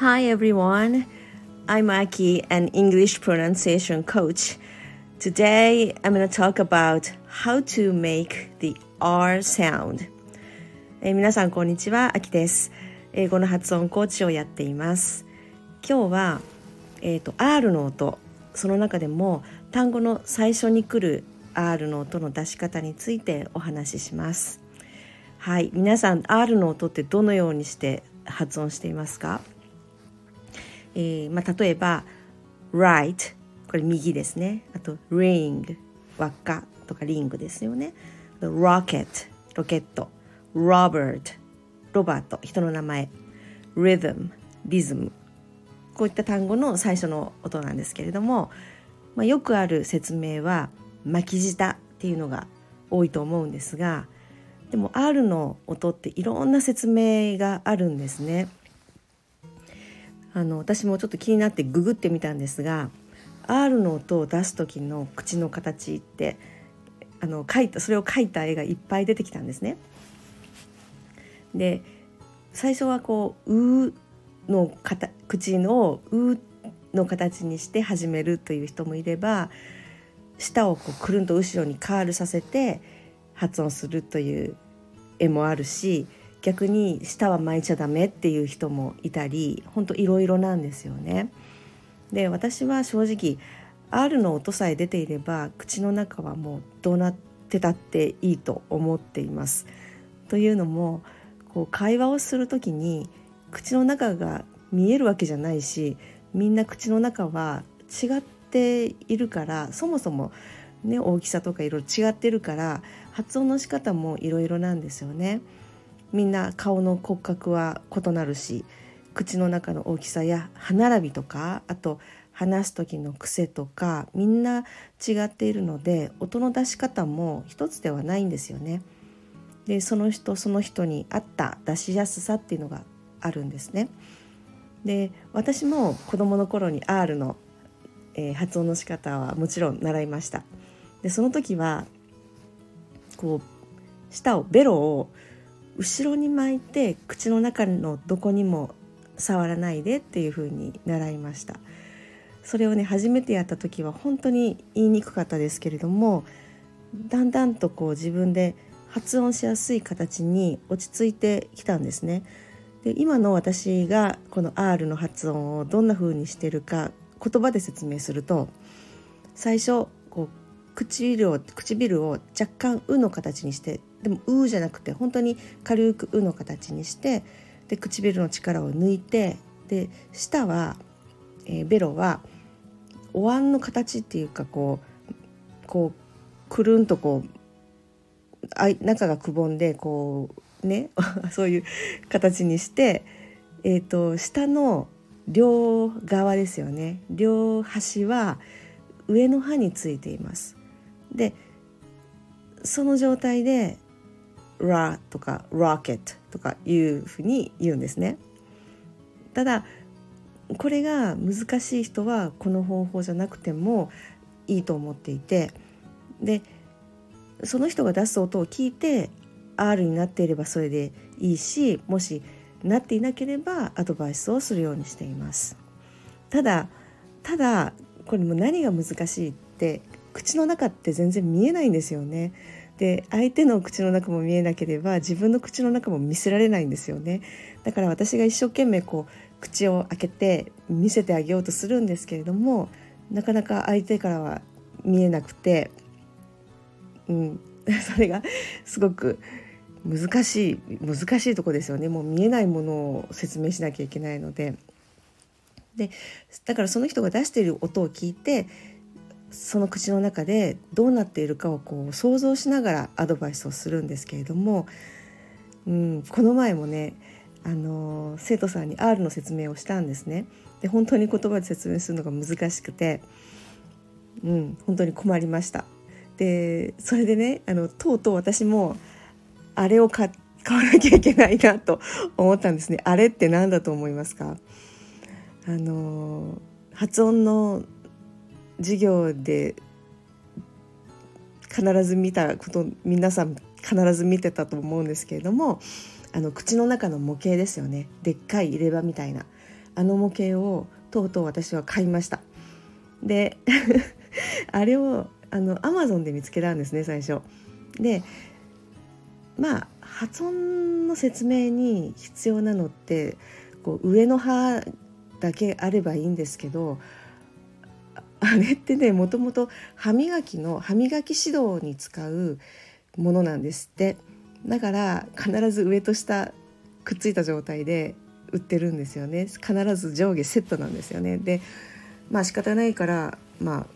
Hi everyone, I'm Aki, an English pronunciation coach. Today I'm going to talk about how to make the R sound. えー皆さんこんにちは、あきです。英語の発音コーチをやっています。今日は、えー、と R の音、その中でも単語の最初に来る R の音の出し方についてお話しします。はい、皆さん R の音ってどのようにして発音していますか、えーまあ、例えば right これ右ですね。あと ring 輪っかとかリングですよね。rocket ロケット。Robert ロバート人の名前。rhythm リズムこういった単語の最初の音なんですけれども、まあ、よくある説明は巻き舌っていうのが多いと思うんですがでも R の音っていろんな説明があるんですね。あの私もちょっと気になってググってみたんですが R の音を出す時の口の形ってあの描いたそれを描いた絵がいっぱい出てきたんですね。で最初はこう「う」の口の「う」の形にして始めるという人もいれば舌をこうくるんと後ろにカールさせて発音するという絵もあるし逆に舌は巻いちゃダメっていう人もいたり本当いろいろなんですよね。で私は正直 R の音さえ出ていれば口の中はもうどうなってたっていいと思っています。というのもこう会話をする時に口の中が見えるわけじゃないしみんな口の中は違っているからそもそも、ね、大きさとかいろいろ違ってるから発音の仕方もいろいろなんですよね。みんな顔の骨格は異なるし口の中の大きさや歯並びとかあと話す時の癖とかみんな違っているので音の出し方も一つではないんですよね。でその人その人に合った出しやすさっていうのがあるんですね。で私も子どもの頃に R の、えー発音の仕方はもちろん習いました。でその時はこう舌をベロを後ろに巻いて口の中のどこにも触らないでっていう風に習いました。それをね初めてやった時は本当に言いにくかったですけれどもだんだんとこう自分で発音しやすい形に落ち着いてきたんですね。で今の私がこの R の発音をどんな風にしてるか言葉で説明すると最初こう唇を唇を若干「う」の形にしてでも「う」じゃなくて本当に軽く「う」の形にしてで唇の力を抜いてで舌は、えーベロはお椀の形っていうかこうこうくるんとこうあ中がくぼんでこうね そういう形にして、えー、と下の両側ですよね両端は上の歯についています。でその状態で「ラ」とか「ロケット」とかいうふうに言うんですね。ただこれが難しい人はこの方法じゃなくてもいいと思っていてでその人が出す音を聞いて R になっていればそれでいいしもしなっていなければアドバイスをするようにしています。ただただこれも何が難しいって口の中って全然見えないんですよね。で相手の口の中も見えなければ自分の口の中も見せられないんですよね。だから私が一生懸命こう口を開けて見せてあげようとするんですけれどもなかなか相手からは見えなくて、うん、それがすごく難しい難しいとこですよねもう見えないものを説明しなきゃいけないので。でだからその人が出している音を聞いてその口の中でどうなっているかをこう想像しながらアドバイスをするんですけれども、うん、この前もねあの生徒さんに R の説明をしたんですね。で本当に言葉で説明するのが難しくて、うん、本当に困りました。でそれでねあのとうとう私もあれを買買わなきゃいけないなと思ったんですね。あれって何だと思いますか？あの発音の授業で必ず見たこと皆さん必ず見てたと思うんですけれどもあの口の中の模型ですよね。でっかい入れ歯みたいな。あの模型をとうとう私は買いました。で あれをあのアマゾンで見つけたんですね最初。でまあ発音の説明に必要なのってこう上の歯だけあればいいんですけどあれってねもともと歯磨きの歯磨き指導に使うものなんですって。だから必ず上と下くっついた状態で売ってるんですよね。必ず上下セットなんですよね。でまあ仕方ないからま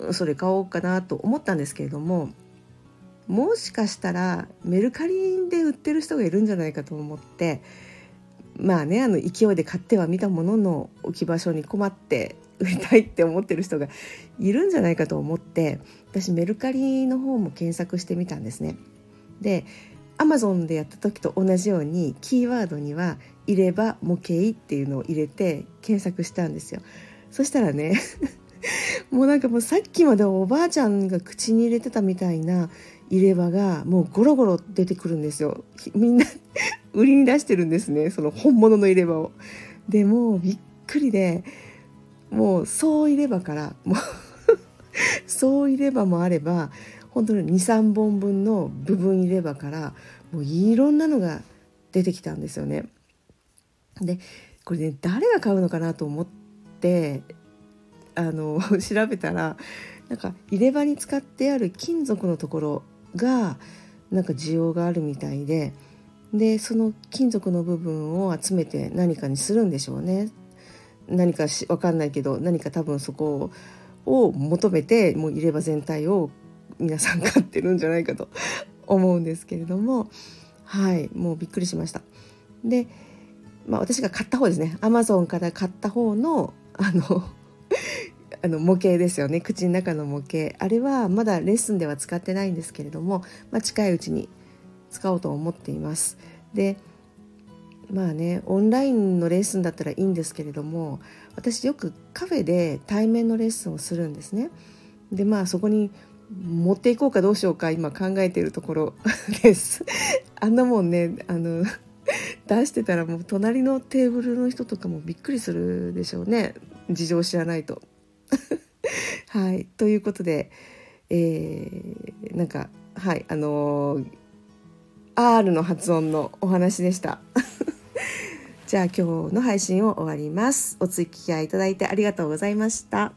あそれ買おうかなと思ったんですけれどももしかしたらメルカリで売ってる人がいるんじゃないかと思ってまあねあの勢いで買ってはみたものの置き場所に困って売りたいって思ってる人がいるんじゃないかと思って私メルカリの方も検索してみたんですね。でアマゾンでやった時と同じようにキーワードには「入れ歯模型」っていうのを入れて検索したんですよ。そしたらね もうなんかもうさっきまでおばあちゃんが口に入れてたみたいな入れ歯がもうゴロゴロ出てくるんですよ。みんな売りに出してるんですねその本物の入れ歯を。でもびっくりでもうそう入れ歯からもう そう入れ歯もあれば本当に23本分の部分入れ歯からもういろんなのが出てきたんですよね。でこれね誰が買うのかなと思ってあの 調べたらなんか入れ歯に使ってある金属のところがなんか需要があるみたいででその金属の部分を集めて何かにするんでしょうね。何かし分かんないけど何か多分そこを求めてもう入れ歯全体を皆さん買ってるんじゃないかと思うんですけれどもはいもうびっくりしました。で、まあ、私が買った方ですねアマゾンから買った方の あのあの模型ですよね口の中の模型あれはまだレッスンでは使ってないんですけれども、まあ、近いうちに使おうと思っています。でまあねオンラインのレッスンだったらいいんですけれども私よくカフェで対面のレッスンをするんですね。でまあそこに持っていこうかどうしようか今考えているところ です。あんなもんねあの出してたらもう隣のテーブルの人とかもびっくりするでしょうね事情知らないと。はいということで、えー、なんかはいあのー、R の発音のお話でした。じゃあ今日の配信を終わります。お付き合いいただいてありがとうございました。